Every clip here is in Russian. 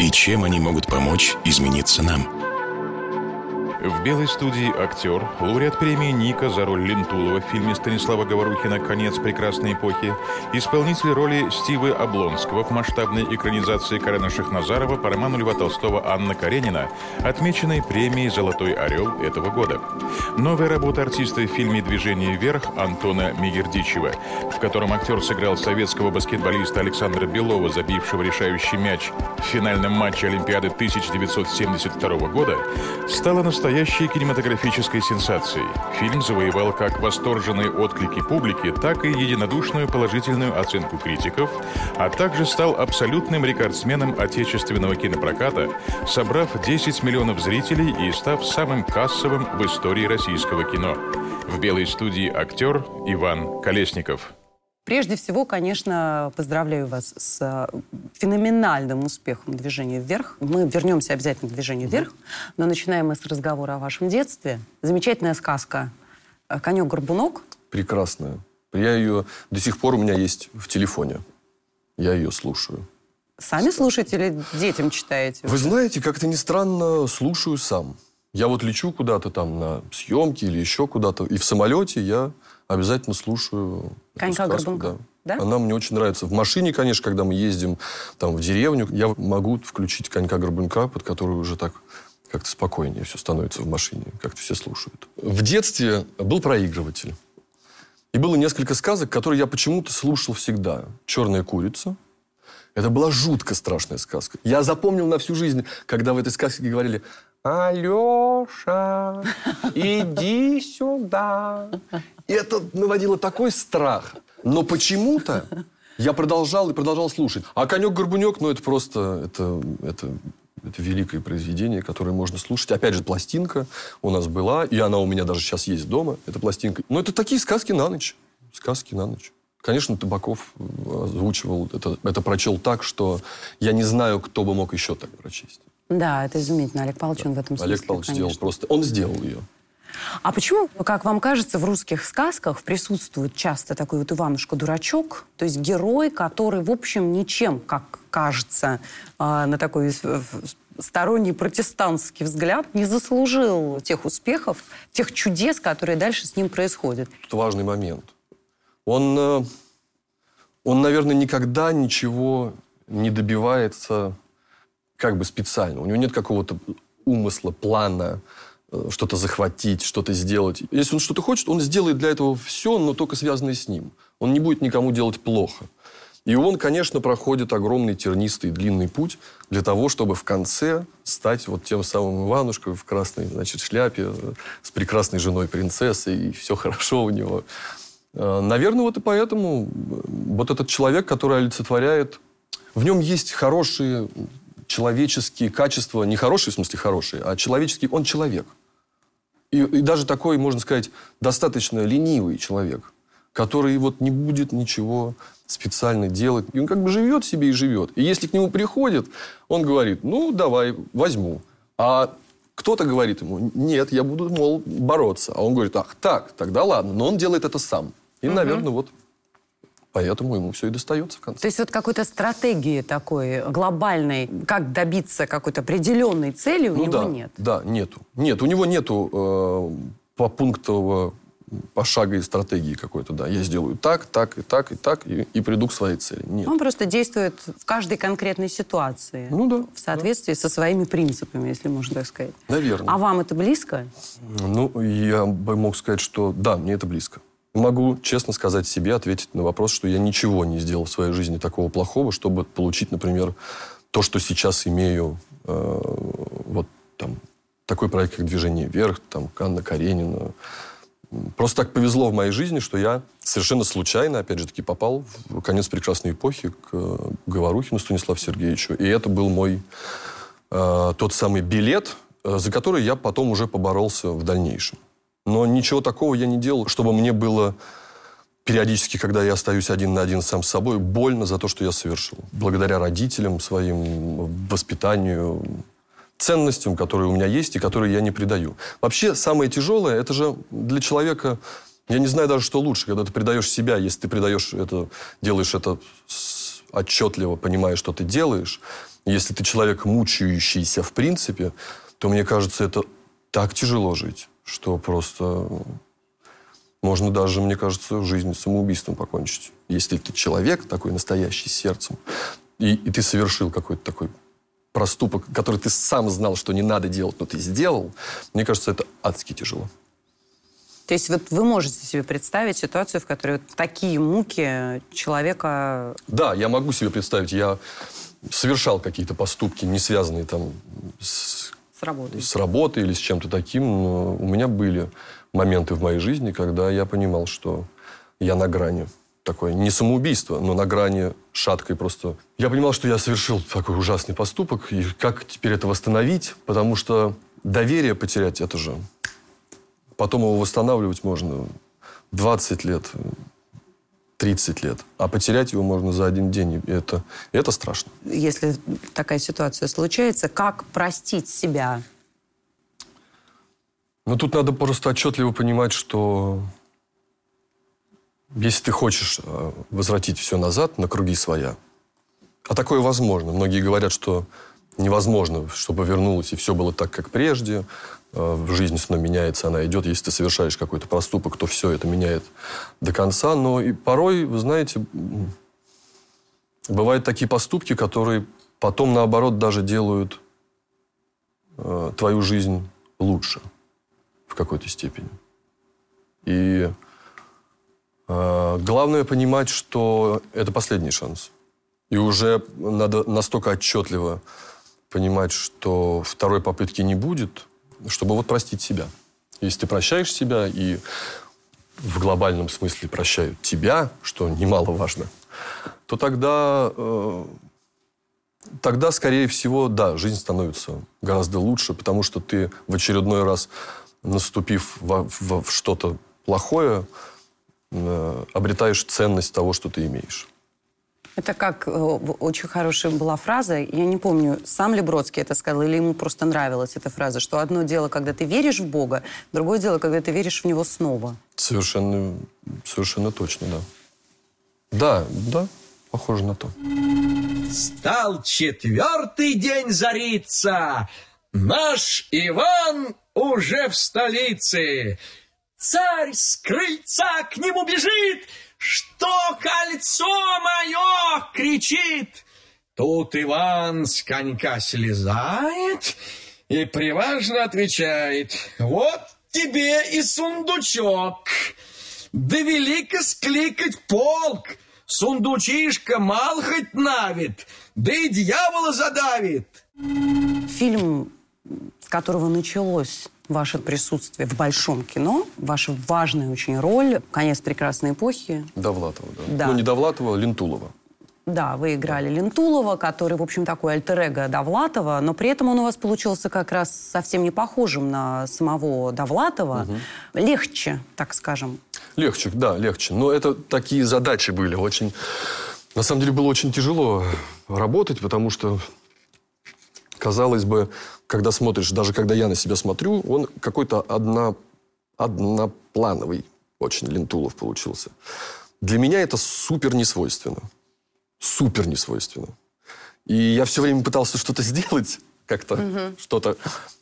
и чем они могут помочь измениться нам. В белой студии актер, лауреат премии Ника за роль Лентулова в фильме Станислава Говорухина «Конец прекрасной эпохи», исполнитель роли Стивы Облонского в масштабной экранизации Карена Шахназарова по роману Льва Толстого «Анна Каренина», отмеченной премией «Золотой орел» этого года. Новая работа артиста в фильме «Движение вверх» Антона Мегердичева, в котором актер сыграл советского баскетболиста Александра Белова, забившего решающий мяч в финальном матче Олимпиады 1972 года, стала настоящей настоящей кинематографической сенсацией. Фильм завоевал как восторженные отклики публики, так и единодушную положительную оценку критиков, а также стал абсолютным рекордсменом отечественного кинопроката, собрав 10 миллионов зрителей и став самым кассовым в истории российского кино. В белой студии актер Иван Колесников. Прежде всего, конечно, поздравляю вас с э, феноменальным успехом движения вверх. Мы вернемся обязательно к движению вверх, но начинаем мы с разговора о вашем детстве. Замечательная сказка э, «Конек-горбунок». Прекрасная. Я ее до сих пор у меня есть в телефоне. Я ее слушаю. Сами слушаете или детям читаете? Вы знаете, как-то не странно, слушаю сам. Я вот лечу куда-то там на съемки или еще куда-то, и в самолете я обязательно слушаю Конька Горбунка. Да. да? Она мне очень нравится. В машине, конечно, когда мы ездим там в деревню, я могу включить конька Горбунка, под который уже так как-то спокойнее все становится в машине, как-то все слушают. В детстве был проигрыватель. И было несколько сказок, которые я почему-то слушал всегда. «Черная курица». Это была жутко страшная сказка. Я запомнил на всю жизнь, когда в этой сказке говорили Алеша, иди сюда. И это наводило такой страх. Но почему-то я продолжал и продолжал слушать. А «Конек-горбунек», ну, это просто... Это, это, это великое произведение, которое можно слушать. Опять же, пластинка у нас была, и она у меня даже сейчас есть дома, эта пластинка. Но это такие сказки на ночь. Сказки на ночь. Конечно, Табаков озвучивал, это, это прочел так, что я не знаю, кто бы мог еще так прочесть. Да, это изумительно. Олег Павлович, он в этом смысле, Олег Павлович конечно. сделал просто... Он сделал ее. А почему, как вам кажется, в русских сказках присутствует часто такой вот Иванушка-дурачок, то есть герой, который, в общем, ничем, как кажется, а, на такой сторонний протестантский взгляд, не заслужил тех успехов, тех чудес, которые дальше с ним происходят? Это важный момент. Он, э, он, наверное, никогда ничего не добивается как бы специально. У него нет какого-то умысла, плана, что-то захватить, что-то сделать. Если он что-то хочет, он сделает для этого все, но только связанное с ним. Он не будет никому делать плохо. И он, конечно, проходит огромный тернистый длинный путь для того, чтобы в конце стать вот тем самым Иванушкой в красной значит, шляпе э, с прекрасной женой принцессой, и все хорошо у него. Э, наверное, вот и поэтому вот этот человек, который олицетворяет, в нем есть хорошие человеческие качества, не хорошие в смысле хорошие, а человеческий, он человек. И, и даже такой, можно сказать, достаточно ленивый человек, который вот не будет ничего специально делать. И он как бы живет себе и живет. И если к нему приходит, он говорит, ну, давай, возьму. А кто-то говорит ему, нет, я буду, мол, бороться. А он говорит, ах, так, тогда ладно. Но он делает это сам. И, угу. наверное, вот Поэтому ему все и достается в конце. То есть вот какой-то стратегии такой глобальной, как добиться какой-то определенной цели у ну, него да, нет? Да, нету. Нет, у него нету э, по пунктового пошаговой стратегии какой-то, да. Я сделаю так, так и так, и так, и, и приду к своей цели. Нет. Он просто действует в каждой конкретной ситуации. Ну да. В соответствии да. со своими принципами, если можно так сказать. Наверное. А вам это близко? Ну, я бы мог сказать, что да, мне это близко. Могу честно сказать себе, ответить на вопрос, что я ничего не сделал в своей жизни такого плохого, чтобы получить, например, то, что сейчас имею, э, вот там, такой проект, как «Движение вверх», там, Анна Каренина. Просто так повезло в моей жизни, что я совершенно случайно, опять же таки, попал в конец прекрасной эпохи к Говорухину Станиславу Сергеевичу. И это был мой э, тот самый билет, э, за который я потом уже поборолся в дальнейшем. Но ничего такого я не делал, чтобы мне было периодически, когда я остаюсь один на один сам с собой, больно за то, что я совершил. Благодаря родителям, своим воспитанию, ценностям, которые у меня есть и которые я не предаю. Вообще, самое тяжелое, это же для человека, я не знаю даже, что лучше, когда ты предаешь себя, если ты предаешь это, делаешь это отчетливо, понимая, что ты делаешь, если ты человек мучающийся в принципе, то, мне кажется, это так тяжело жить, что просто можно даже, мне кажется, жизнь самоубийством покончить. Если ты человек такой настоящий, с сердцем, и, и ты совершил какой-то такой проступок, который ты сам знал, что не надо делать, но ты сделал, мне кажется, это адски тяжело. То есть вот вы можете себе представить ситуацию, в которой вот такие муки человека... Да, я могу себе представить. Я совершал какие-то поступки, не связанные там с, с работой. с работой или с чем-то таким. Но у меня были моменты в моей жизни, когда я понимал, что я на грани. Такое не самоубийство, но на грани шаткой просто. Я понимал, что я совершил такой ужасный поступок, и как теперь это восстановить, потому что доверие потерять, это же... Потом его восстанавливать можно 20 лет, 30 лет. А потерять его можно за один день. И это, и это страшно. Если такая ситуация случается, как простить себя ну, тут надо просто отчетливо понимать, что если ты хочешь э, возвратить все назад на круги своя, а такое возможно. Многие говорят, что невозможно, чтобы вернулось и все было так, как прежде. Э, в жизни снова меняется, она идет. Если ты совершаешь какой-то проступок, то все это меняет до конца. Но и порой, вы знаете, бывают такие поступки, которые потом, наоборот, даже делают э, твою жизнь лучше в какой-то степени. И э, главное понимать, что это последний шанс. И уже надо настолько отчетливо понимать, что второй попытки не будет, чтобы вот простить себя. Если ты прощаешь себя и в глобальном смысле прощают тебя, что немаловажно, то тогда, э, тогда, скорее всего, да, жизнь становится гораздо лучше, потому что ты в очередной раз наступив во, во, в что-то плохое, э, обретаешь ценность того, что ты имеешь. Это как э, очень хорошая была фраза, я не помню, сам ли Бродский это сказал, или ему просто нравилась эта фраза, что одно дело, когда ты веришь в Бога, другое дело, когда ты веришь в Него снова. Совершенно, совершенно точно, да. Да, да, похоже на то. Стал четвертый день зариться, наш Иван уже в столице. Царь с крыльца к нему бежит, что кольцо мое кричит. Тут Иван с конька слезает и приважно отвечает. Вот тебе и сундучок. Довели-ка скликать полк. Сундучишка мал хоть навит, да и дьявола задавит. Фильм с которого началось ваше присутствие в большом кино, ваша важная очень роль, конец прекрасной эпохи. Довлатова, да. да. Ну, не Довлатова, а Лентулова. Да, вы играли Лентулова, который, в общем, такой альтер Довлатова, но при этом он у вас получился как раз совсем не похожим на самого Довлатова. Угу. Легче, так скажем. Легче, да, легче. Но это такие задачи были очень... На самом деле было очень тяжело работать, потому что, казалось бы, когда смотришь, даже когда я на себя смотрю, он какой-то одно, одноплановый очень Лентулов получился. Для меня это супер несвойственно. Супер несвойственно. И я все время пытался что-то сделать, как-то угу. что-то.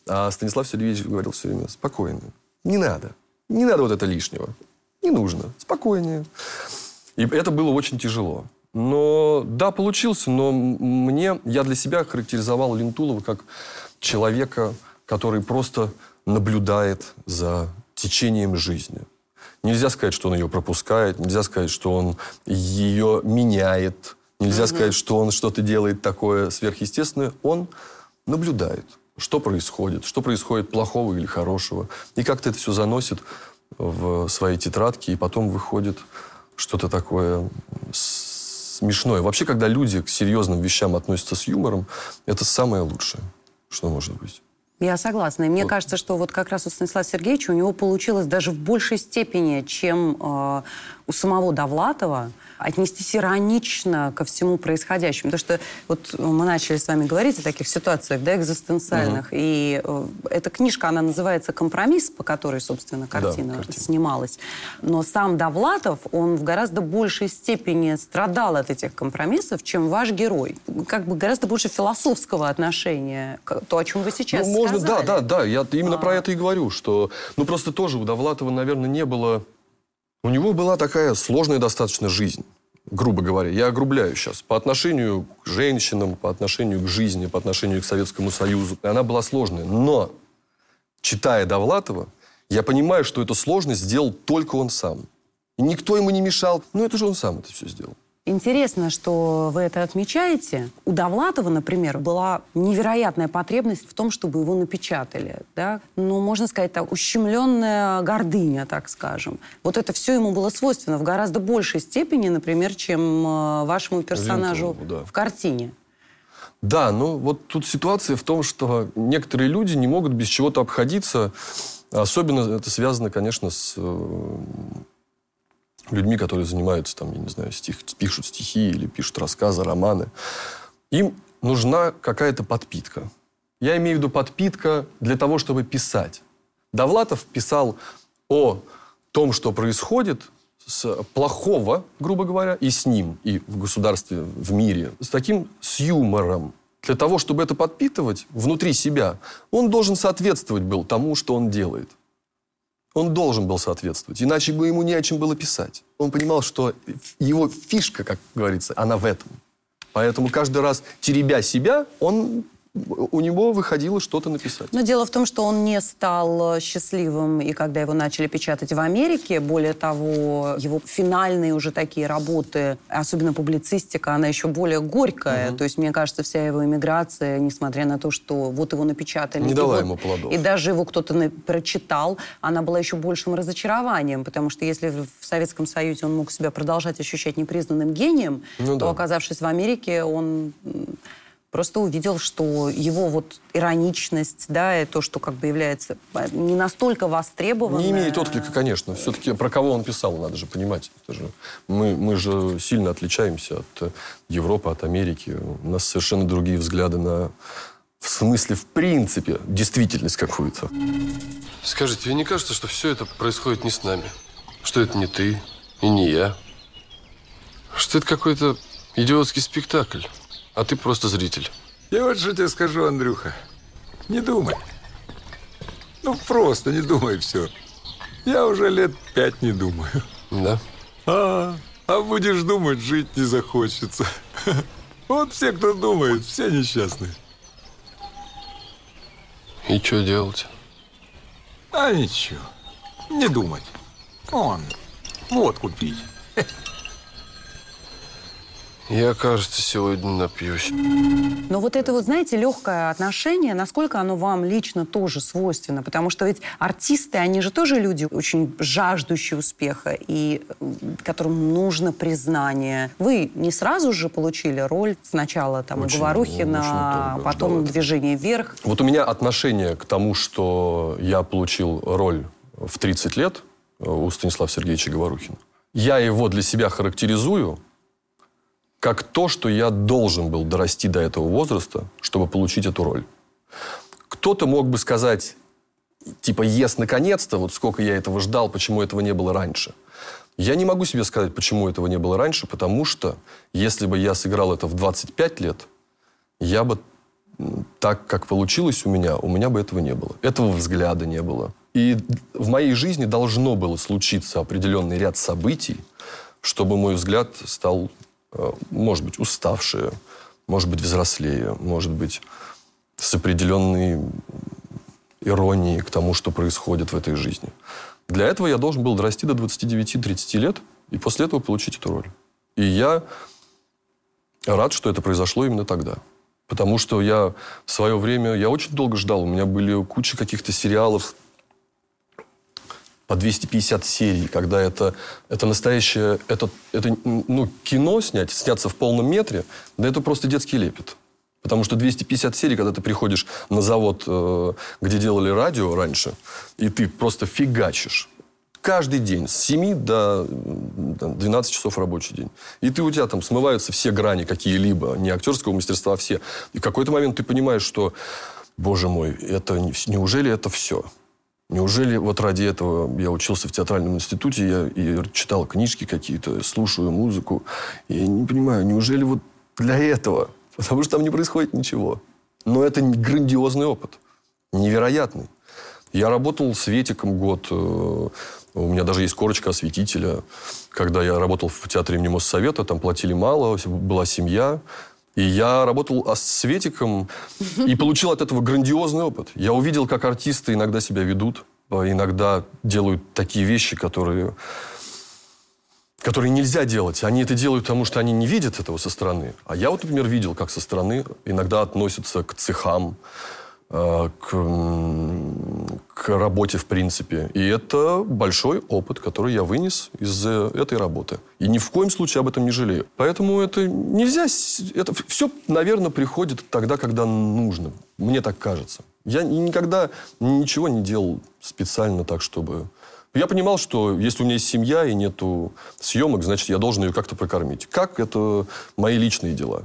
А Станислав Сергеевич говорил все время, спокойно, не надо. Не надо вот это лишнего. Не нужно. Спокойнее. И это было очень тяжело. Но да, получился, но мне, я для себя характеризовал Лентулова как человека, который просто наблюдает за течением жизни. Нельзя сказать, что он ее пропускает, нельзя сказать, что он ее меняет, нельзя угу. сказать, что он что-то делает такое сверхъестественное. Он наблюдает, что происходит, что происходит плохого или хорошего. И как-то это все заносит в свои тетрадки, и потом выходит что-то такое смешное. Вообще, когда люди к серьезным вещам относятся с юмором, это самое лучшее. Что может быть? Я согласна. И мне вот. кажется, что вот как раз у Станислава Сергеевича у него получилось даже в большей степени, чем э, у самого Довлатова, отнестись иронично ко всему происходящему. Потому что вот мы начали с вами говорить о таких ситуациях, да, экзистенциальных. Угу. И э, эта книжка, она называется «Компромисс», по которой, собственно, картина, да, картина снималась. Но сам Довлатов, он в гораздо большей степени страдал от этих компромиссов, чем ваш герой. Как бы гораздо больше философского отношения, то, о чем вы сейчас ну, можно, сказали. Да, да, да. Я именно а. про это и говорю, что... Ну, просто тоже у Довлатова, наверное, не было у него была такая сложная достаточно жизнь, грубо говоря. Я огрубляю сейчас. По отношению к женщинам, по отношению к жизни, по отношению к Советскому Союзу. Она была сложная. Но, читая Довлатова, я понимаю, что эту сложность сделал только он сам. И никто ему не мешал. Ну, это же он сам это все сделал. Интересно, что вы это отмечаете. У Довлатова, например, была невероятная потребность в том, чтобы его напечатали. Да? Ну, можно сказать, так, ущемленная гордыня, так скажем. Вот это все ему было свойственно в гораздо большей степени, например, чем э, вашему персонажу Лентову, да. в картине. Да, ну вот тут ситуация в том, что некоторые люди не могут без чего-то обходиться. Особенно это связано, конечно, с э, людьми, которые занимаются, там, я не знаю, стих, пишут стихи или пишут рассказы, романы. Им нужна какая-то подпитка. Я имею в виду подпитка для того, чтобы писать. Довлатов писал о том, что происходит с плохого, грубо говоря, и с ним, и в государстве, в мире, с таким, с юмором. Для того, чтобы это подпитывать внутри себя, он должен соответствовать был тому, что он делает. Он должен был соответствовать, иначе бы ему не о чем было писать. Он понимал, что его фишка, как говорится, она в этом. Поэтому каждый раз, теребя себя, он у него выходило что-то написать. Но дело в том, что он не стал э, счастливым, и когда его начали печатать в Америке, более того, его финальные уже такие работы, особенно публицистика, она еще более горькая. Угу. То есть, мне кажется, вся его иммиграция, несмотря на то, что вот его напечатали... Не дала вот, ему плодов. И даже его кто-то прочитал, она была еще большим разочарованием, потому что если в Советском Союзе он мог себя продолжать ощущать непризнанным гением, ну, то, да. оказавшись в Америке, он просто увидел, что его вот ироничность, да, и то, что как бы является а, не настолько востребованным. Не имеет отклика, конечно. Все-таки про кого он писал, надо же понимать. Это же, мы, мы же сильно отличаемся от Европы, от Америки. У нас совершенно другие взгляды на в смысле, в принципе, действительность какую-то. Скажите, тебе не кажется, что все это происходит не с нами? Что это не ты и не я? Что это какой-то идиотский спектакль? А ты просто зритель. Я вот что тебе скажу, Андрюха. Не думай. Ну, просто не думай все. Я уже лет пять не думаю. Да? А, а будешь думать, жить не захочется. Вот все, кто думает, все несчастные. И что делать? А ничего. Не думать. Он. Вот купить. Я, кажется, сегодня напьюсь. Но вот это вот, знаете, легкое отношение, насколько оно вам лично тоже свойственно? Потому что ведь артисты, они же тоже люди очень жаждущие успеха и которым нужно признание. Вы не сразу же получили роль сначала там очень, Говорухина, а потом «Движение вверх». Вот у меня отношение к тому, что я получил роль в 30 лет у Станислава Сергеевича Говорухина. Я его для себя характеризую как то, что я должен был дорасти до этого возраста, чтобы получить эту роль. Кто-то мог бы сказать, типа, ес, наконец-то, вот сколько я этого ждал, почему этого не было раньше. Я не могу себе сказать, почему этого не было раньше, потому что если бы я сыграл это в 25 лет, я бы так, как получилось у меня, у меня бы этого не было. Этого взгляда не было. И в моей жизни должно было случиться определенный ряд событий, чтобы мой взгляд стал может быть, уставшие, может быть, взрослее, может быть, с определенной иронией к тому, что происходит в этой жизни. Для этого я должен был дорасти до 29-30 лет и после этого получить эту роль. И я рад, что это произошло именно тогда. Потому что я в свое время, я очень долго ждал. У меня были куча каких-то сериалов, по 250 серий, когда это, это настоящее, это, это ну, кино снять, сняться в полном метре, да это просто детский лепет. Потому что 250 серий, когда ты приходишь на завод, э, где делали радио раньше, и ты просто фигачишь. Каждый день с 7 до 12 часов рабочий день. И ты у тебя там смываются все грани какие-либо, не актерского мастерства, а все. И в какой-то момент ты понимаешь, что, боже мой, это неужели это все? Неужели вот ради этого я учился в театральном институте, я и читал книжки какие-то, слушаю музыку. Я не понимаю, неужели вот для этого? Потому что там не происходит ничего. Но это грандиозный опыт. Невероятный. Я работал светиком год. Э, у меня даже есть корочка осветителя. Когда я работал в театре имени Моссовета, там платили мало, была семья. И я работал светиком и получил от этого грандиозный опыт. Я увидел, как артисты иногда себя ведут, а иногда делают такие вещи, которые, которые нельзя делать. Они это делают, потому что они не видят этого со стороны. А я вот, например, видел, как со стороны иногда относятся к цехам, к, к работе в принципе. И это большой опыт, который я вынес из этой работы. И ни в коем случае об этом не жалею. Поэтому это нельзя... Это все, наверное, приходит тогда, когда нужно. Мне так кажется. Я никогда ничего не делал специально так, чтобы... Я понимал, что если у меня есть семья и нету съемок, значит, я должен ее как-то прокормить. Как? Это мои личные дела.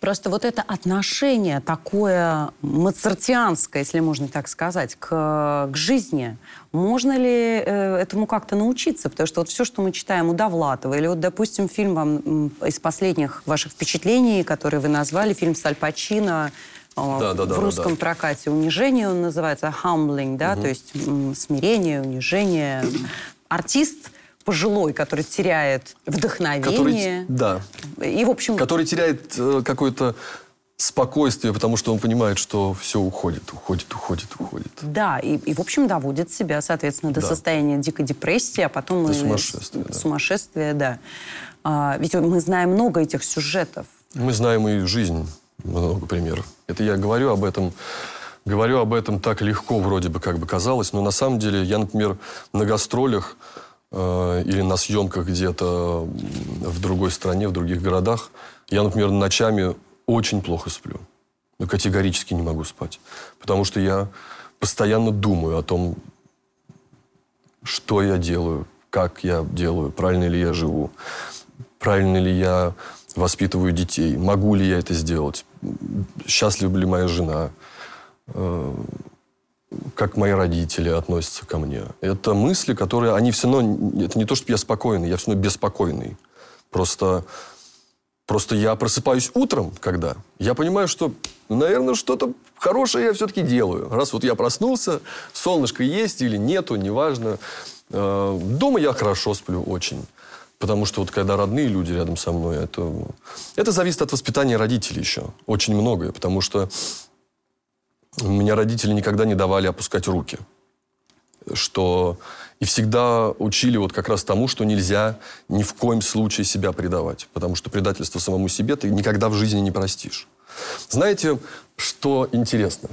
Просто вот это отношение такое моцартианское, если можно так сказать, к, к жизни, можно ли э, этому как-то научиться? Потому что вот все, что мы читаем у Довлатова, или вот, допустим, фильм вам из последних ваших впечатлений, которые вы назвали, фильм с Аль Пачино, э, да, да, да, в русском да, да. прокате «Унижение» он называется, «humbling», да, угу. то есть смирение, унижение. Артист пожилой, который теряет вдохновение. Который, да. И, в общем... Который теряет э, какое-то спокойствие, потому что он понимает, что все уходит, уходит, уходит, уходит. Да, и, и в общем, доводит себя, соответственно, до да. состояния дикой депрессии, а потом... До сумасшествия, да. Сумасшествия, да. А, ведь мы знаем много этих сюжетов. Мы знаем и жизнь, много примеров. Это я говорю об этом говорю об этом так легко вроде бы как бы казалось, но на самом деле я, например, на гастролях или на съемках где-то в другой стране, в других городах, я, например, ночами очень плохо сплю. Я категорически не могу спать. Потому что я постоянно думаю о том, что я делаю, как я делаю, правильно ли я живу, правильно ли я воспитываю детей, могу ли я это сделать, счастлива ли моя жена, э, как мои родители относятся ко мне. Это мысли, которые, они все равно, это не то, что я спокойный, я все равно беспокойный. Просто, просто я просыпаюсь утром, когда я понимаю, что, наверное, что-то хорошее я все-таки делаю. Раз вот я проснулся, солнышко есть или нету, неважно. Э, дома я хорошо сплю очень. Потому что вот когда родные люди рядом со мной, это, это зависит от воспитания родителей еще. Очень многое. Потому что меня родители никогда не давали опускать руки. Что и всегда учили вот как раз тому, что нельзя ни в коем случае себя предавать. Потому что предательство самому себе ты никогда в жизни не простишь. Знаете, что интересно?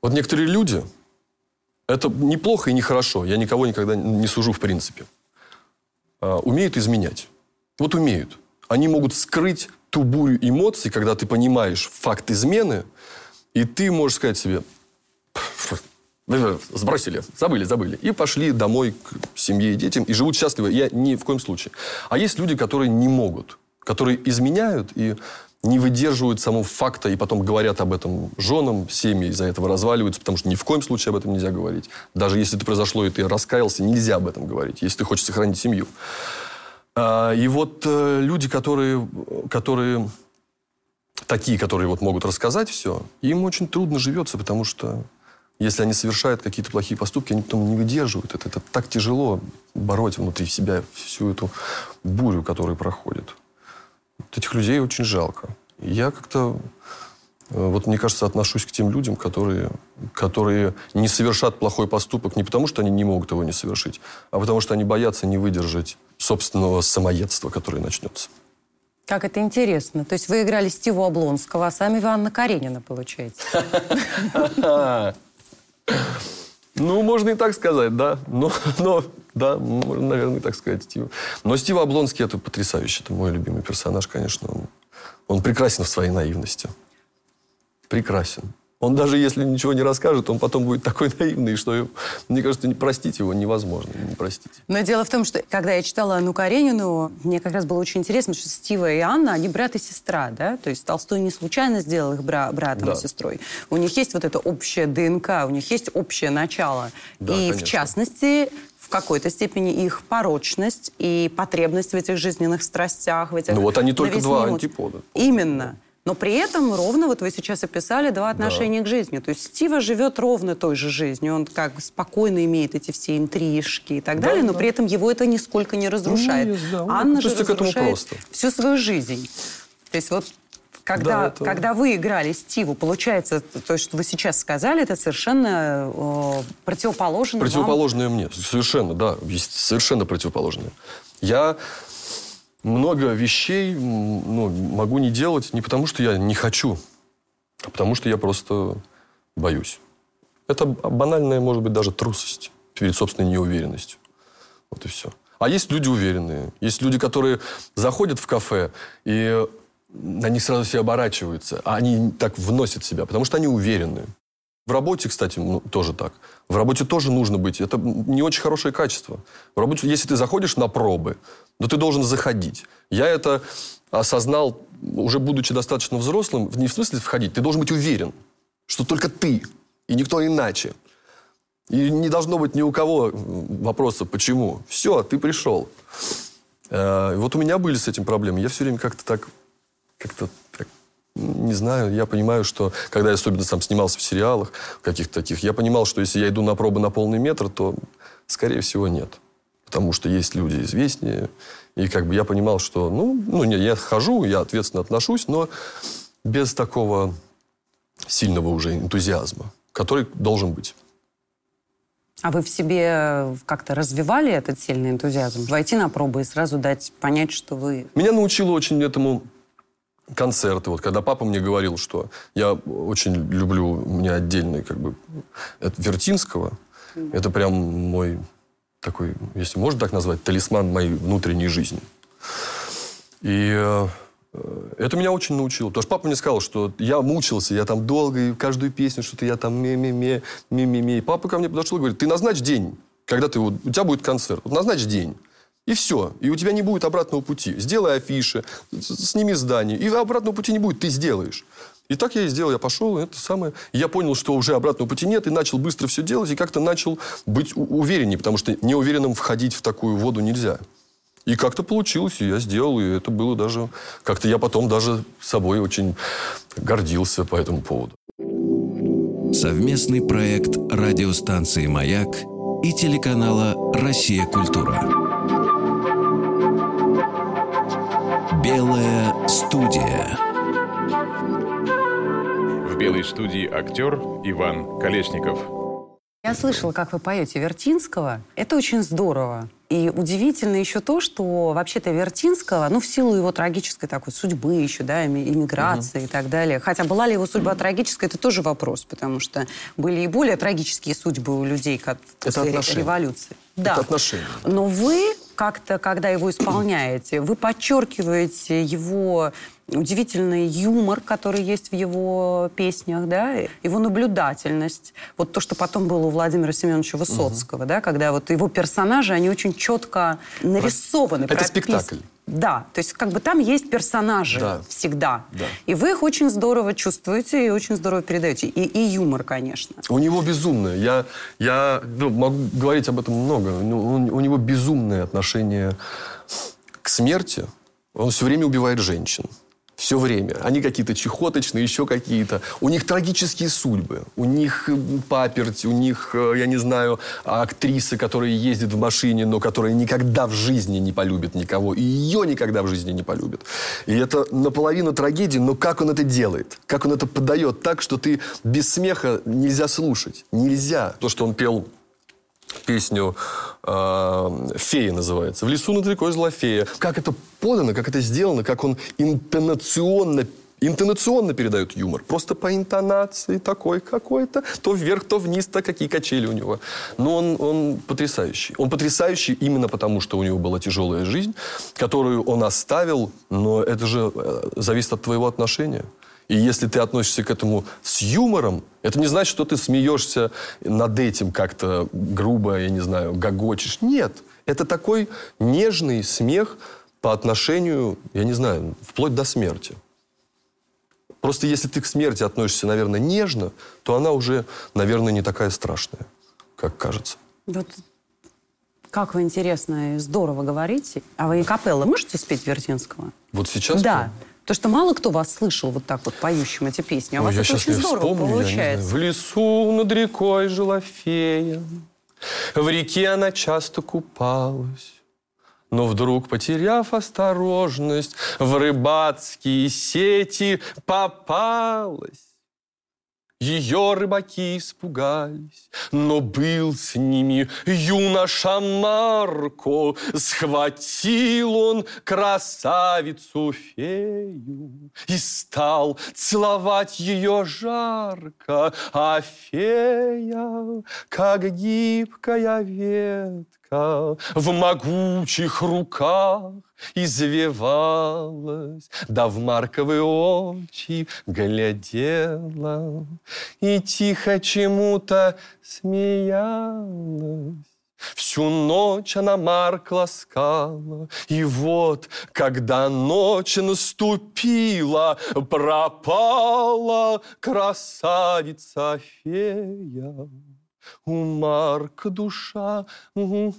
Вот некоторые люди, это неплохо и нехорошо, я никого никогда не сужу в принципе, а, умеют изменять. Вот умеют. Они могут скрыть ту бурю эмоций, когда ты понимаешь факт измены – и ты можешь сказать себе, сбросили, забыли, забыли. И пошли домой к семье и детям, и живут счастливо. Я ни в коем случае. А есть люди, которые не могут, которые изменяют и не выдерживают самого факта, и потом говорят об этом женам, семьи из-за этого разваливаются, потому что ни в коем случае об этом нельзя говорить. Даже если это произошло, и ты раскаялся, нельзя об этом говорить, если ты хочешь сохранить семью. А, и вот э, люди, которые, которые такие, которые вот могут рассказать все, им очень трудно живется, потому что если они совершают какие-то плохие поступки, они потом не выдерживают это. Это так тяжело бороть внутри себя всю эту бурю, которая проходит. Вот этих людей очень жалко. Я как-то, э, вот мне кажется, отношусь к тем людям, которые, которые не совершат плохой поступок не потому, что они не могут его не совершить, а потому что они боятся не выдержать собственного самоедства, которое начнется. Как это интересно. То есть вы играли Стиву Облонского, а сами вы Анна Каренина, получается. Ну, можно и так сказать, да. Но, но да, можно, наверное, и так сказать Стив. Но Стив Облонский это потрясающе. Это мой любимый персонаж, конечно. Он, он прекрасен в своей наивности. прекрасен. Он даже если ничего не расскажет, он потом будет такой наивный, что, мне кажется, не простить его невозможно, не простить. Но дело в том, что когда я читала Анну Каренину, мне как раз было очень интересно, что Стива и Анна, они брат и сестра, да? То есть Толстой не случайно сделал их бра- братом Да. и сестрой. У них есть вот это общее ДНК, у них есть общее начало. Да, и в конечно. частности, в какой-то степени их порочность и потребность в этих жизненных страстях, в этих Ну вот они только два антипода. Именно. Но при этом ровно, вот вы сейчас описали, два отношения к жизни. То есть Стива живет ровно той же жизнью. Он как бы спокойно имеет эти все интрижки и так Да, далее, но да. при этом его это нисколько не разрушает. есть, да, он Анна же относится к этому разрушает просто. всю свою жизнь. То есть вот когда, Да, это- когда вы играли Стиву, получается, то, что вы сейчас сказали, это совершенно э, противоположно вам. Противоположное мне. Совершенно, да. есть Совершенно противоположное. Я много вещей ну, могу не делать не потому, что я не хочу, а потому, что я просто боюсь. Это банальная, может быть, даже трусость перед собственной неуверенностью. Вот и все. А есть люди уверенные. Есть люди, которые заходят в кафе, и на них сразу все оборачиваются. А они так вносят себя, потому что они уверены. В работе, кстати, ну, тоже так. В работе тоже нужно быть. Это не очень хорошее качество. В работе, если ты заходишь на пробы, то ты должен заходить. Я это осознал, уже будучи достаточно взрослым, не в смысле входить, ты должен быть уверен, что только ты и никто иначе. И не должно быть ни у кого вопроса, почему. Все, ты пришел. Э, Вот у меня были с этим проблемы. Я все время как-то так, как-то так, не знаю, я понимаю, что когда я особенно сам снимался в сериалах каких-то таких, я понимал, что если я иду на пробы на полный метр, то, скорее всего, нет. Потому что есть люди известнее. И как бы я понимал, что, ну, ну не, я хожу, я ответственно отношусь, но без такого сильного уже энтузиазма, который должен быть. А вы в себе как-то развивали этот сильный энтузиазм? Войти на пробы и сразу дать понять, что вы... Меня научило очень этому концерты. Вот когда папа мне говорил, что я очень люблю, у меня отдельный как бы это Вертинского. Это прям мой такой, если можно так назвать, талисман моей внутренней жизни. И э, это меня очень научило. Потому что папа мне сказал, что я мучился, я там долго, и каждую песню что-то я там ме-ме-ме, ме-ме-ме. И папа ко мне подошел и говорит, ты назначь день, когда ты, у тебя будет концерт. Вот назначь день. И все. И у тебя не будет обратного пути. Сделай афиши, сними здание. И обратного пути не будет, ты сделаешь. И так я и сделал. Я пошел, это самое. Я понял, что уже обратного пути нет, и начал быстро все делать, и как-то начал быть увереннее, потому что неуверенным входить в такую воду нельзя. И как-то получилось, и я сделал, и это было даже... Как-то я потом даже собой очень гордился по этому поводу. Совместный проект радиостанции «Маяк» и телеканала «Россия. Культура». Белая студия. В белой студии актер Иван Колесников. Я слышала, как вы поете Вертинского. Это очень здорово. И удивительно еще то, что вообще-то Вертинского, ну, в силу его трагической такой судьбы еще, да, иммиграции и так далее. Хотя была ли его судьба трагическая, это тоже вопрос, потому что были и более трагические судьбы у людей, как после ре- отношения. революции. Да. Это отношения. Но вы как-то, когда его исполняете, вы подчеркиваете его удивительный юмор, который есть в его песнях, да, его наблюдательность. Вот то, что потом было у Владимира Семеновича Высоцкого, да, когда вот его персонажи, они очень четко нарисованы. Это пропис- спектакль. Да, то есть как бы там есть персонажи Да. всегда. Да. И вы их очень здорово чувствуете и очень здорово передаете. И, и юмор, конечно. У него безумное. Я, я ну, могу говорить об этом много. Ну, он- у него безумное отношение к смерти. Он все время убивает женщин. Все время. Они какие-то чехоточные, еще какие-то. У них трагические судьбы. У них паперть, у них, э, я не знаю, актрисы, которые ездят в машине, но которые никогда в жизни не полюбят никого. И ее никогда в жизни не полюбят. И это наполовину трагедии, но как он это делает? Как он это подает так, что ты без смеха нельзя слушать? Нельзя. То, что он пел песню э, «Фея» называется. «В лесу над рекой зла фея». Как это подано, как это сделано, как он интонационно Интонационно передает юмор. Просто по интонации такой какой-то. То вверх, то вниз, то какие качели у него. Но он, он потрясающий. Он потрясающий именно потому, что у него была тяжелая жизнь, которую он оставил. Но это же э, зависит от твоего отношения. И если ты относишься к этому с юмором, это не значит, что ты смеешься над этим как-то грубо, я не знаю, гогочешь. Нет, это такой нежный смех по отношению, я не знаю, вплоть до смерти. Просто если ты к смерти относишься, наверное, нежно, то она уже, наверное, не такая страшная, как кажется. Вот как вы интересно и здорово говорите. А вы и капелла можете спеть Вертинского? Вот сейчас? Да. То, что мало кто вас слышал вот так вот поющим эти песни. А у вас это очень здорово вспомню, получается. В лесу над рекой жила фея. В реке она часто купалась. Но вдруг, потеряв осторожность, в рыбацкие сети попалась. Ее рыбаки испугались, но был с ними юноша Марко. Схватил он красавицу-фею и стал целовать ее жарко. А фея, как гибкая ветка, в могучих руках извивалась, да в марковые очи глядела и тихо чему-то смеялась. Всю ночь она Марк ласкала, и вот, когда ночь наступила, пропала красавица-фея. У Марка душа и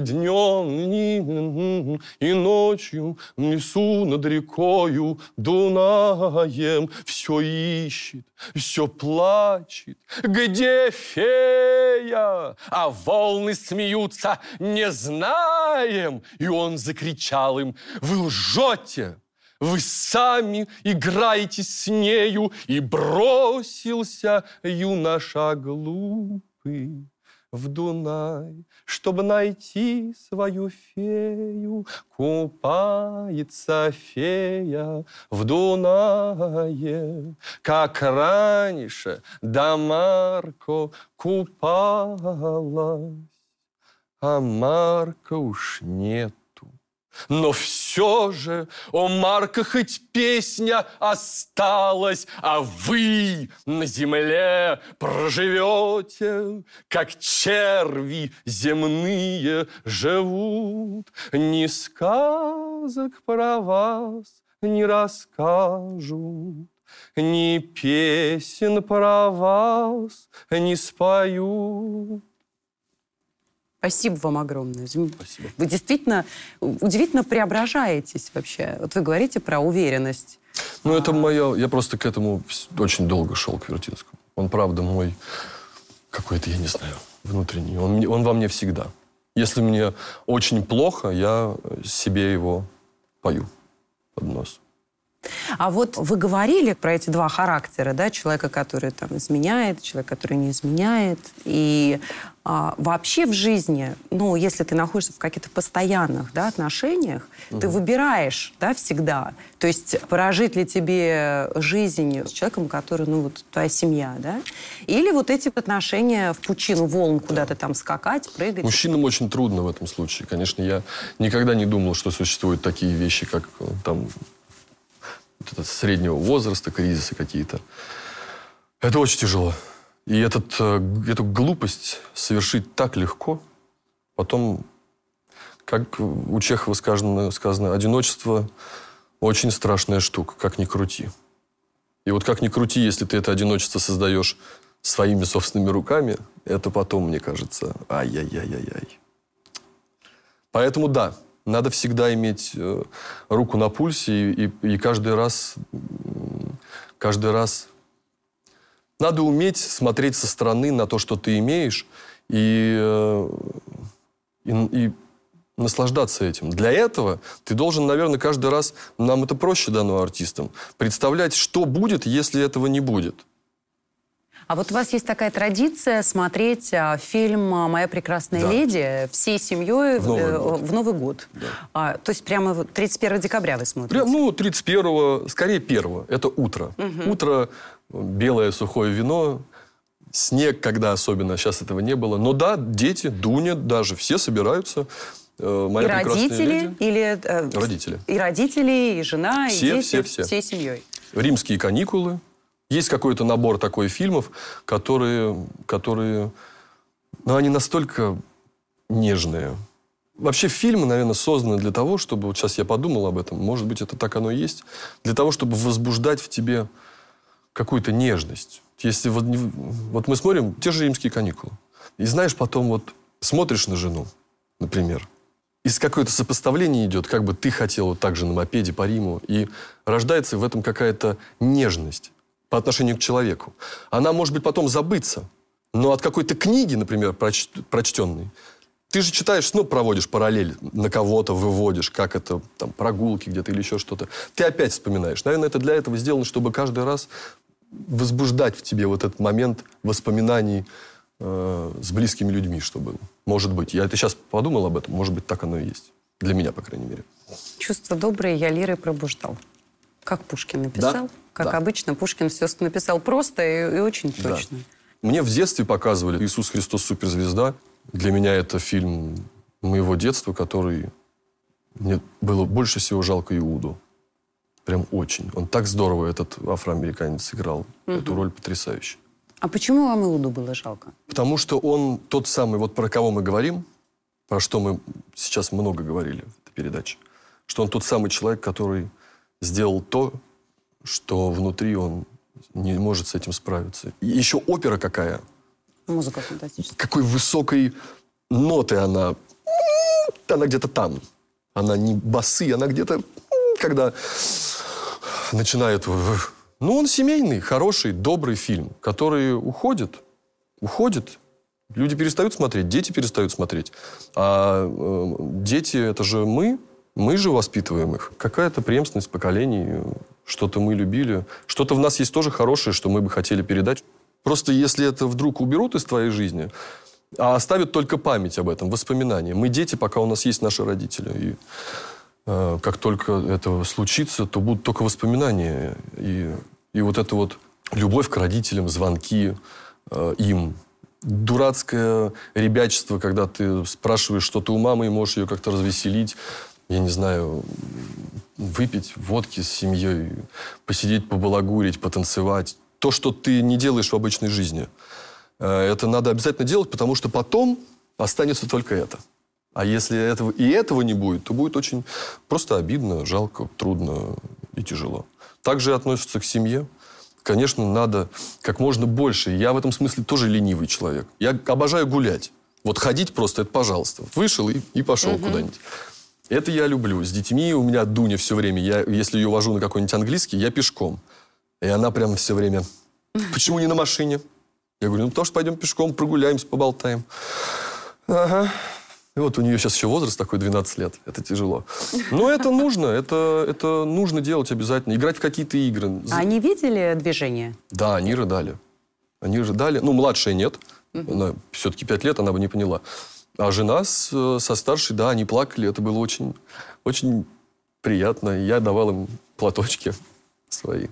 днем, и ночью в лесу над рекою Дунаем все ищет, все плачет. Где фея? А волны смеются, не знаем. И он закричал им, вы лжете. Вы сами играете с нею, и бросился юноша глупый в Дунай, чтобы найти свою фею. Купается фея в Дунае, как раньше да Марко купалась, а Марка уж нет. Но все же, о, Марка, хоть песня осталась, а вы на земле проживете, как черви земные живут. Ни сказок про вас не расскажут, ни песен про вас не споют. Спасибо вам огромное. Спасибо. Вы действительно удивительно преображаетесь вообще. Вот вы говорите про уверенность. Ну, это мое... Я просто к этому очень долго шел, к Вертинскому. Он, правда, мой какой-то, я не знаю, внутренний. Он, он во мне всегда. Если мне очень плохо, я себе его пою под нос. А вот вы говорили про эти два характера, да, человека, который там изменяет, человека, который не изменяет. И а, вообще в жизни, ну, если ты находишься в каких-то постоянных да, отношениях, ты выбираешь, да, всегда. То есть прожить ли тебе жизнь с человеком, который, ну, вот твоя семья, да? Или вот эти отношения в пучину волн куда-то там скакать, прыгать. Мужчинам очень трудно в этом случае. Конечно, я никогда не думал, что существуют такие вещи, как э, там вот этот среднего возраста, кризисы какие-то. Это очень тяжело. И этот, э, эту глупость совершить так легко, потом, как у Чехова сказано, сказано, одиночество очень страшная штука, как ни крути. И вот как ни крути, если ты это одиночество создаешь своими собственными руками, это потом, мне кажется, ай-яй-яй-яй-яй. Поэтому да, надо всегда иметь э, руку на пульсе и, и- и каждый раз, каждый раз надо уметь смотреть со стороны на то, что ты имеешь, и, э, и, и наслаждаться этим. Для этого ты должен, наверное, каждый раз, нам это проще дано артистам, представлять, что будет, если этого не будет. А вот у вас есть такая традиция смотреть а, фильм а, «Моя прекрасная Да. леди» всей семьей В Новый э, год. в Новый год. А, то есть прямо вот 31 декабря вы смотрите? Прям, ну, 31-го, скорее 1 это утро. Утро, белое сухое вино, снег, когда особенно, сейчас этого не было. Но да, дети, Дуня даже, все собираются. Э, Моя и родители? леди. Или, э, Родители. И родители, и жена, Все, и дети, все, все. всей семьей. римские каникулы. Есть какой-то набор такой фильмов, которые, которые ну, они настолько нежные. Вообще фильмы, наверное, созданы для того, чтобы, вот сейчас я подумал об этом, может быть, это так оно и есть, для того, чтобы возбуждать в тебе какую-то нежность. Если вот, вот мы смотрим те же римские каникулы, и знаешь, потом вот смотришь на жену, например, и с какое-то сопоставление идет, как бы ты хотел вот так же на мопеде по Риму, и рождается в этом какая-то нежность по отношению к человеку. Она может быть потом забыться, но от какой-то книги, например, проч, прочтенной, ты же читаешь, ну, проводишь параллель, на кого-то выводишь, как это, там, прогулки где-то или еще что-то. Ты опять вспоминаешь. Наверное, это для этого сделано, чтобы каждый раз возбуждать в тебе вот этот момент воспоминаний э, с близкими людьми, что было. Может быть. Я это сейчас подумал об этом. Может быть, так оно и есть. Для меня, по крайней мере. Чувство доброе я лирой пробуждал. Как Пушкин написал. Да? Как да. обычно, Пушкин все написал просто и, и очень точно. Да. Мне в детстве показывали «Иисус Христос суперзвезда». Для меня это фильм моего детства, который мне было больше всего жалко Иуду. Прям очень. Он так здорово, этот афроамериканец, сыграл угу. эту роль потрясающе. А почему вам Иуду было жалко? Потому что он тот самый, вот про кого мы говорим, про что мы сейчас много говорили в этой передаче, что он тот самый человек, который сделал то, что внутри он не может с этим справиться. И еще опера какая. Музыка фантастическая. Какой высокой ноты она. Она где-то там. Она не басы, она где-то, когда начинает... Ну, он семейный, хороший, добрый фильм, который уходит, уходит. Люди перестают смотреть, дети перестают смотреть. А э, дети, это же мы, мы же воспитываем их. Какая-то преемственность поколений, что-то мы любили. Что-то в нас есть тоже хорошее, что мы бы хотели передать. Просто если это вдруг уберут из твоей жизни, а оставят только память об этом, воспоминания. Мы дети, пока у нас есть наши родители. И э, как только это случится, то будут только воспоминания. И, и вот это вот любовь к родителям, звонки э, им, дурацкое ребячество, когда ты спрашиваешь что-то у мамы и можешь ее как-то развеселить я не знаю, выпить водки с семьей, посидеть, побалагурить, потанцевать. То, что ты не делаешь в обычной жизни. Э, это надо обязательно делать, потому что потом останется только это. А если этого и этого не будет, то будет очень просто обидно, жалко, трудно и тяжело. Также относятся к семье. Конечно, надо как можно больше. Я в этом смысле тоже ленивый человек. Я обожаю гулять. Вот ходить просто, это пожалуйста. Вышел и, и пошел угу. куда-нибудь. Это я люблю. С детьми у меня Дуня все время. Я, если ее вожу на какой-нибудь английский, я пешком. И она прям все время... Почему не на машине? Я говорю, ну потому что пойдем пешком, прогуляемся, поболтаем. Ага. И вот у нее сейчас еще возраст такой 12 лет. Это тяжело. Но это нужно. Это, это нужно делать обязательно. Играть в какие-то игры. А они видели движение? Да, они рыдали. Они рыдали. Ну, младшая нет. Она все-таки 5 лет, она бы не поняла. А жена с, со старшей, да, они плакали. Это было очень, очень приятно. Я давал им платочки свои.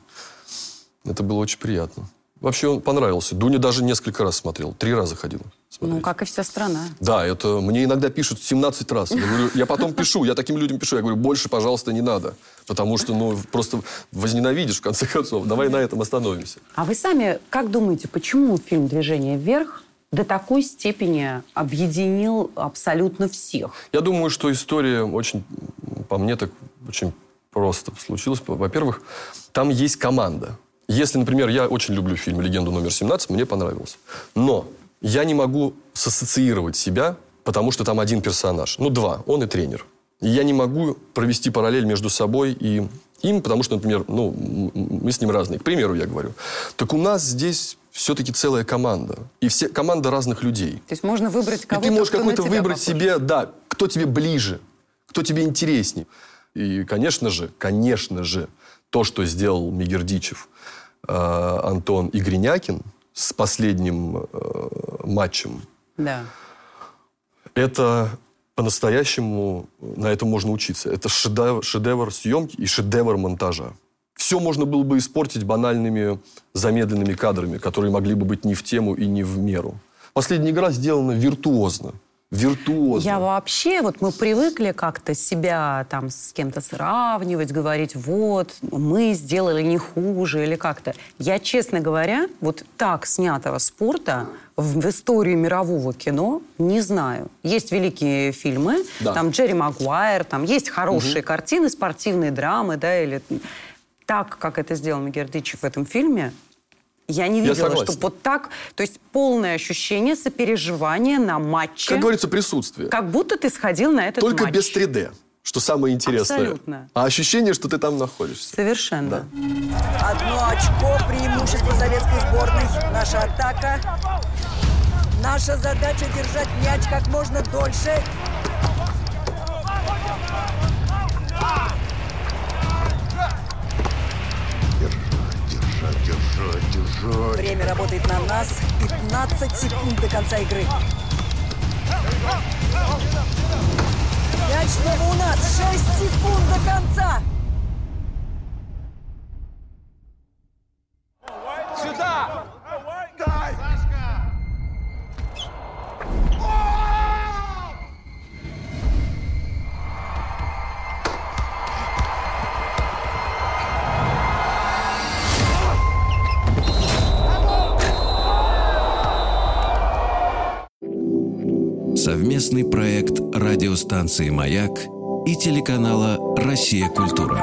Это было очень приятно. Вообще он понравился. Дуня даже несколько раз смотрел. Три раза ходила. Смотреть. Ну, как и вся страна. Да, это мне иногда пишут 17 раз. Я, говорю, я потом пишу, я таким людям пишу. Я говорю, больше, пожалуйста, не надо. Потому что, ну, просто возненавидишь, в конце концов. Давай на этом остановимся. А вы сами как думаете, почему фильм «Движение вверх» до такой степени объединил абсолютно всех? Я думаю, что история очень, по мне, так очень просто случилась. Во-первых, там есть команда. Если, например, я очень люблю фильм «Легенду номер 17», мне понравился. Но я не могу сассоциировать себя, потому что там один персонаж. Ну, два. Он и тренер. Я не могу провести параллель между собой и им, потому что, например, ну, мы с ним разные. К примеру, я говорю. Так у нас здесь все-таки целая команда. И все команда разных людей. То есть можно выбрать кого-то, И ты можешь какой-то выбрать похож. себе, да, кто тебе ближе, кто тебе интереснее. И, конечно же, конечно же, то, что сделал Мигердичев, э, Антон Игринякин с последним э, матчем, да. это по-настоящему на этом можно учиться. Это шедевр, шедевр съемки и шедевр монтажа. Все можно было бы испортить банальными замедленными кадрами, которые могли бы быть не в тему и не в меру. Последняя игра сделана виртуозно. Виртуозно. Я вообще, вот мы привыкли как-то себя там с кем-то сравнивать, говорить, вот, мы сделали не хуже или как-то. Я, честно говоря, вот так снятого спорта в, в историю мирового кино не знаю. Есть великие фильмы, Да. там Джерри Магуайр, там есть хорошие картины, спортивные драмы, да, или так, как это сделал Мегердичев в этом фильме, я не Я видела, что вот так, то есть полное ощущение сопереживания на матче. Как говорится, присутствие. Как будто ты сходил на этот Только матч. без 3D, что самое интересное. Абсолютно. А ощущение, что ты там находишься. Совершенно. Одно очко преимущество советской сборной. Наша атака. Наша задача держать мяч как можно дольше. Время работает на нас. 15 секунд до конца игры. Мяч снова у нас. 6 секунд до конца. Совместный проект радиостанции «Маяк» и телеканала «Россия. Культура».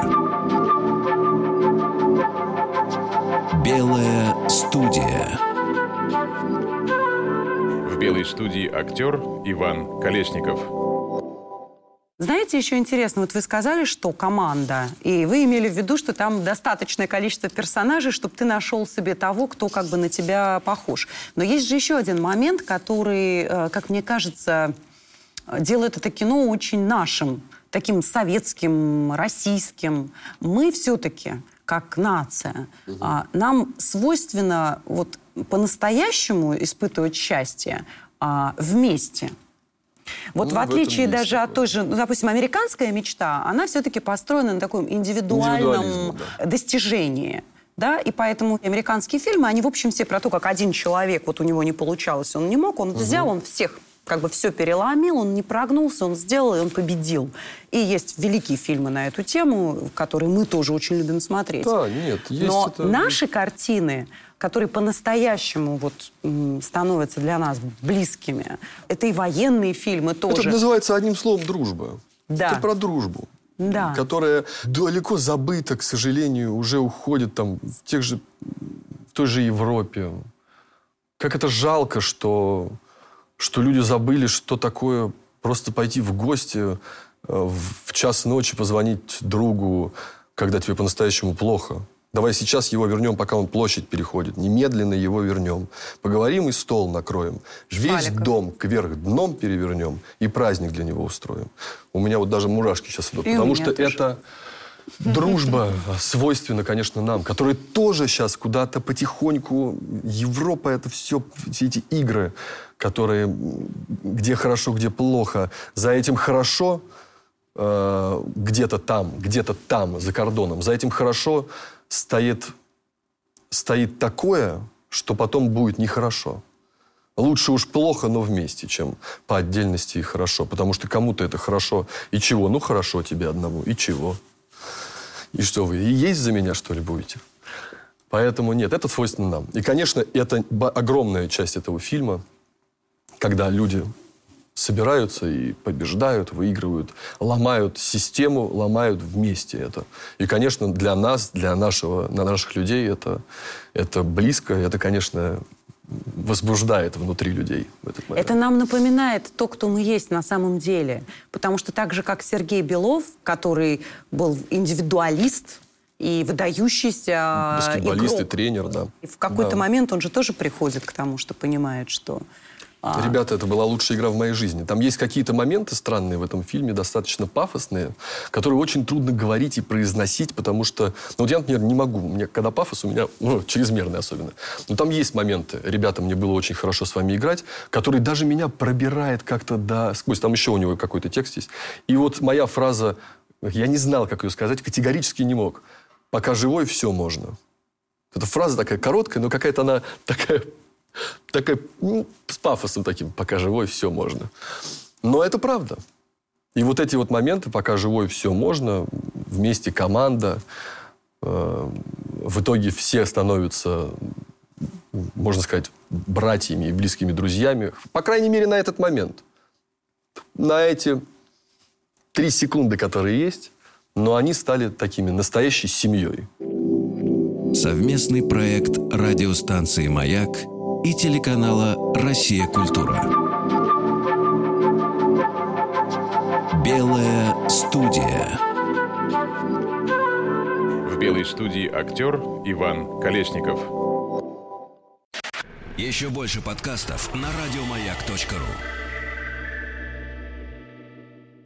Белая студия. В белой студии актер Иван Колесников. Знаете, еще интересно, вот вы сказали, что команда, и вы имели в виду, что там достаточное количество персонажей, чтобы ты нашел себе того, кто как бы на тебя похож. Но есть же еще один момент, который, э, как мне кажется, делает это кино очень нашим, таким советским, российским. Мы все-таки, как нация, а, нам свойственно вот по-настоящему испытывать счастье а, вместе. Вот Ну, в в отличие есть даже от такое. той же, ну, допустим, американская мечта, она все-таки построена на таком индивидуальном да. достижении. Да, и поэтому американские фильмы, они, в общем, все про то, как один человек, вот у него не получалось, он не мог, он взял, он всех как бы все переломил, он не прогнулся, он сделал, и он победил. И есть великие фильмы на эту тему, которые мы тоже очень любим смотреть. Да, нет, есть Но это... наши картины, которые по-настоящему вот, становятся для нас близкими, это и военные фильмы тоже. Это называется одним словом дружба. Да. Это про дружбу. Да. Которая далеко забыта, к сожалению, уже уходит там в тех же, в той же Европе. Как это жалко, что, что люди забыли, что такое просто пойти в гости э, в час ночи, позвонить другу, когда тебе по-настоящему плохо. Давай сейчас его вернем, пока он площадь переходит. Немедленно его вернем. Поговорим и стол накроем. Весь Валиков. дом кверх дном перевернем и праздник для него устроим. У меня вот даже мурашки сейчас идут. И потому что тоже. это дружба свойственна, конечно, нам, которые тоже сейчас куда-то потихоньку... Европа это все, все эти игры, которые где хорошо, где плохо. За этим хорошо э, где-то там, где-то там, за кордоном. За этим хорошо стоит, стоит такое, что потом будет нехорошо. Лучше уж плохо, но вместе, чем по отдельности и хорошо. Потому что кому-то это хорошо. И чего? Ну, хорошо тебе одному. И чего? И что вы, и есть за меня, что ли, будете? Поэтому нет, это свойственно нам. И, конечно, это огромная часть этого фильма, когда люди собираются и побеждают, выигрывают, ломают систему, ломают вместе это. И, конечно, для нас, для нашего, на наших людей это, это близко, это, конечно, возбуждает внутри людей в этот момент. Это нам напоминает то, кто мы есть на самом деле. Потому что так же, как Сергей Белов, который был индивидуалист и выдающийся Баскетболист и игрок. тренер, да. И в какой-то Да. момент он же тоже приходит к тому, что понимает, что... а, Ребята, это была лучшая игра в моей жизни. Там есть какие-то моменты странные в этом фильме, достаточно пафосные, которые очень трудно говорить и произносить, потому что... Ну, вот я, например, не могу. Меня, когда пафос, у меня ну, чрезмерный особенно. Но там есть моменты. Ребята, мне было очень хорошо с вами играть, который даже меня пробирает как-то до... Сквозь. Там еще у него какой-то текст есть. И вот моя фраза, я не знал, как ее сказать, категорически не мог. Пока живой, все можно. Эта фраза такая короткая, но какая-то она такая такая, ну, с пафосом таким, пока живой, все можно. Но это правда. И вот эти вот моменты, пока живой все можно, вместе команда, э, в итоге все становятся, можно сказать, братьями и близкими друзьями. По крайней мере, на этот момент. На эти три секунды, которые есть, но они стали такими настоящей семьей. Совместный проект радиостанции «Маяк» и телеканала «Россия. Культура». Белая студия. В белой студии актер Иван Колесников. Еще больше подкастов на радиомаяк.ру.